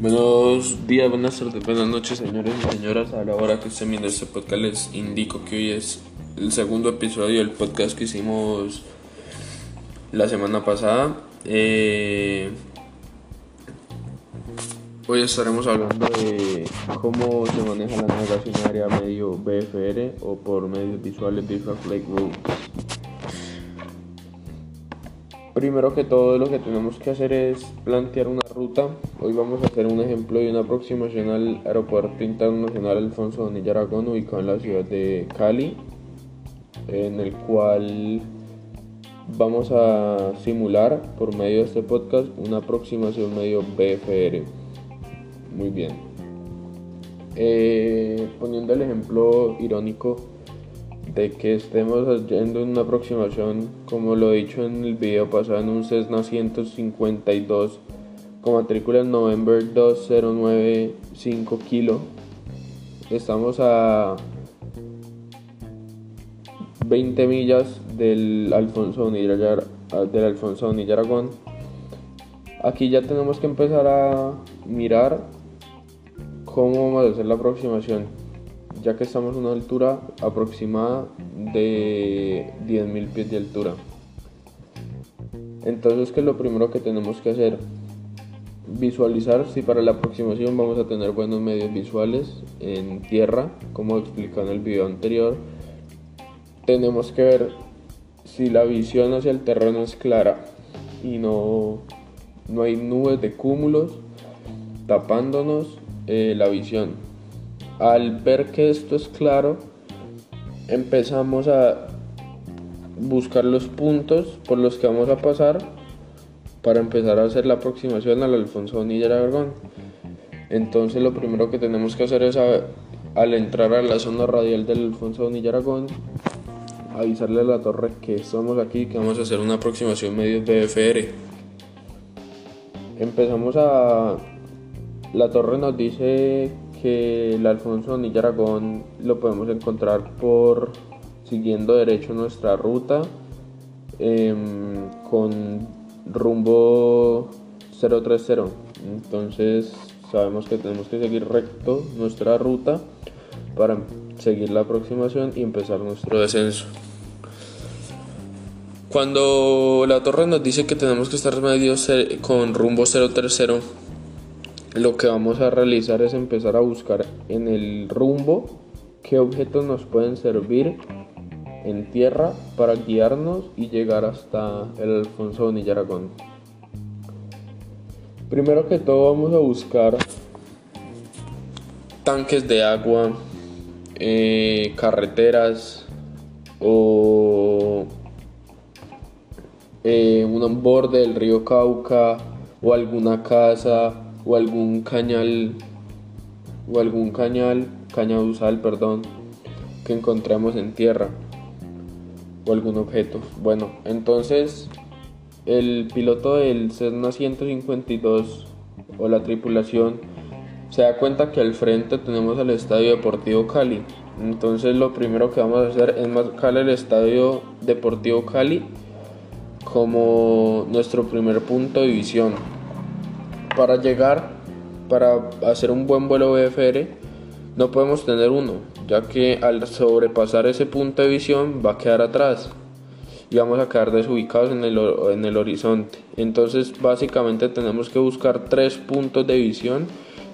Buenos días, buenas tardes, buenas noches, señores y señoras. A la hora que estén viendo este podcast, les indico que hoy es el segundo episodio del podcast que hicimos la semana pasada. Eh, hoy estaremos hablando de cómo se maneja la navegación área medio BFR o por medios visuales Visual Flight Rules. Primero que todo lo que tenemos que hacer es plantear una ruta. Hoy vamos a hacer un ejemplo de una aproximación al Aeropuerto Internacional Alfonso Donilla Aragón ubicado en la ciudad de Cali, en el cual vamos a simular por medio de este podcast una aproximación medio BFR. Muy bien. Eh, poniendo el ejemplo irónico de que estemos haciendo una aproximación, como lo he dicho en el video pasado, en un Cessna 152 con matrícula November 2095 kilo. Estamos a 20 millas del Alfonso del Alfonso Aragón. Aquí ya tenemos que empezar a mirar cómo vamos a hacer la aproximación ya que estamos a una altura aproximada de 10.000 pies de altura. Entonces, ¿qué lo primero que tenemos que hacer? Visualizar si para la aproximación vamos a tener buenos medios visuales en tierra, como explicado en el video anterior. Tenemos que ver si la visión hacia el terreno es clara y no, no hay nubes de cúmulos tapándonos eh, la visión al ver que esto es claro, empezamos a buscar los puntos por los que vamos a pasar para empezar a hacer la aproximación al Alfonso Bonilla Aragón. Entonces lo primero que tenemos que hacer es al entrar a la zona radial del Alfonso Bonilla Aragón, avisarle a la torre que estamos aquí, que vamos a hacer una aproximación medio BFR. Empezamos a... La torre nos dice que el Alfonso de Aragón lo podemos encontrar por siguiendo derecho nuestra ruta em, con rumbo 030 entonces sabemos que tenemos que seguir recto nuestra ruta para seguir la aproximación y empezar nuestro descenso. Cuando la torre nos dice que tenemos que estar medio con rumbo 030 lo que vamos a realizar es empezar a buscar en el rumbo qué objetos nos pueden servir en tierra para guiarnos y llegar hasta el Alfonso de Aragón. Primero que todo vamos a buscar tanques de agua, eh, carreteras o eh, un borde del río Cauca o alguna casa o algún cañal o algún cañal, cañaduzal, perdón, que encontremos en tierra o algún objeto. Bueno, entonces el piloto del Cessna 152 o la tripulación se da cuenta que al frente tenemos el Estadio Deportivo Cali. Entonces lo primero que vamos a hacer es marcar el Estadio Deportivo Cali como nuestro primer punto de visión para llegar, para hacer un buen vuelo BFR, no podemos tener uno, ya que al sobrepasar ese punto de visión va a quedar atrás y vamos a quedar desubicados en el, en el horizonte. Entonces básicamente tenemos que buscar tres puntos de visión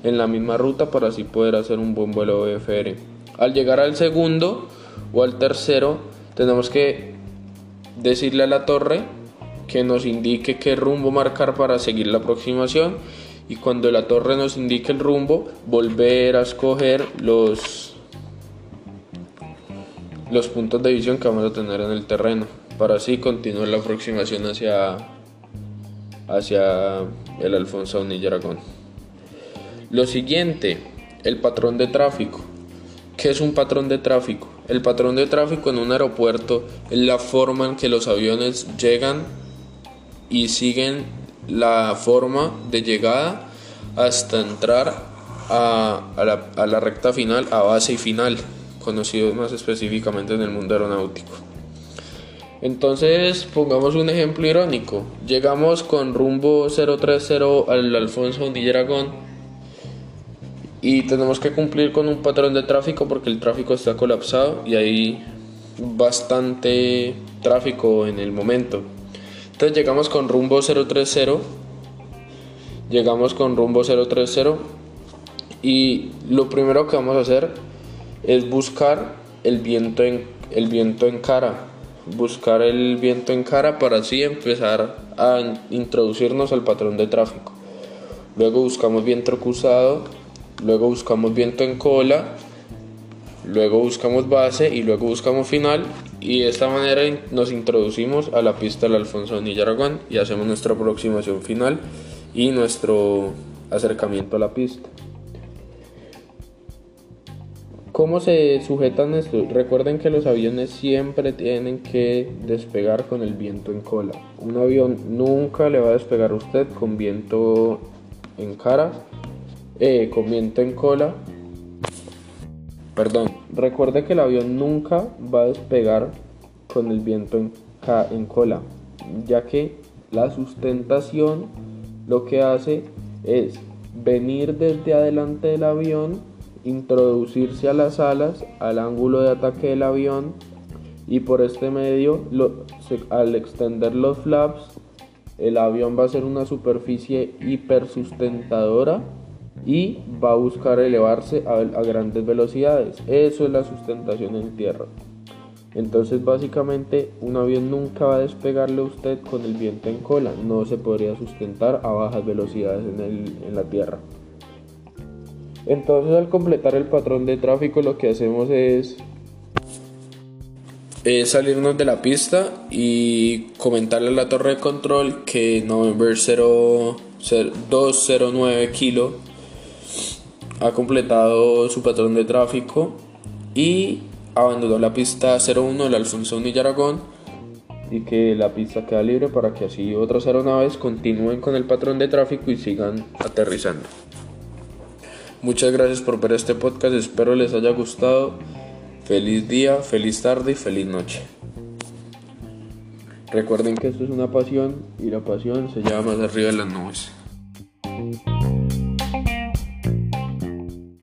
en la misma ruta para así poder hacer un buen vuelo BFR. Al llegar al segundo o al tercero tenemos que decirle a la torre que nos indique qué rumbo marcar para seguir la aproximación y cuando la torre nos indique el rumbo volver a escoger los los puntos de visión que vamos a tener en el terreno para así continuar la aproximación hacia hacia el Alfonso y Aragón. Lo siguiente, el patrón de tráfico. ¿Qué es un patrón de tráfico? El patrón de tráfico en un aeropuerto es la forma en que los aviones llegan y siguen la forma de llegada hasta entrar a, la, recta final, a base y final, conocido más específicamente en el mundo aeronáutico. Entonces, pongamos un ejemplo irónico. Llegamos con rumbo 030 al Alfonso de Aragón y tenemos que cumplir con un patrón de tráfico porque el tráfico está colapsado y hay bastante tráfico en el momento. Entonces llegamos con rumbo 030, llegamos con rumbo 030 y lo primero que vamos a hacer es buscar el viento en, el viento en cara, buscar el viento en cara para así empezar a introducirnos al patrón de tráfico. Luego buscamos viento cruzado, luego buscamos viento en cola, luego buscamos base y luego buscamos final y de esta manera nos introducimos a la pista del Alfonso de Aragón y hacemos nuestra aproximación final y nuestro acercamiento a la pista. ¿Cómo se sujetan estos? Recuerden que los aviones siempre tienen que despegar con el viento en cola. Un avión nunca le va a despegar a usted con viento en cara, eh, con viento en cola. Perdón, recuerde que el avión nunca va a despegar con el viento en, cola, ya que la sustentación lo que hace es venir desde adelante del avión introducirse a las alas, al ángulo de ataque del avión y por este medio, al extender los flaps, el avión va a ser una superficie hipersustentadora y va a buscar elevarse a, grandes velocidades. Eso es la sustentación en tierra. Entonces básicamente un avión nunca va a despegarle a usted con el viento en cola, no se podría sustentar a bajas velocidades en, en la tierra. Entonces al completar el patrón de tráfico lo que hacemos es, salirnos de la pista y comentarle a la torre de control que November 209 kilo ha completado su patrón de tráfico y abandonó la pista 01 del Alfonso y Aragón y que la pista queda libre para que así otras aeronaves continúen con el patrón de tráfico y sigan aterrizando. Muchas gracias por ver este podcast, espero les haya gustado. Feliz día, feliz tarde y feliz noche. Recuerden que esto es una pasión y la pasión se llama más arriba de las nubes.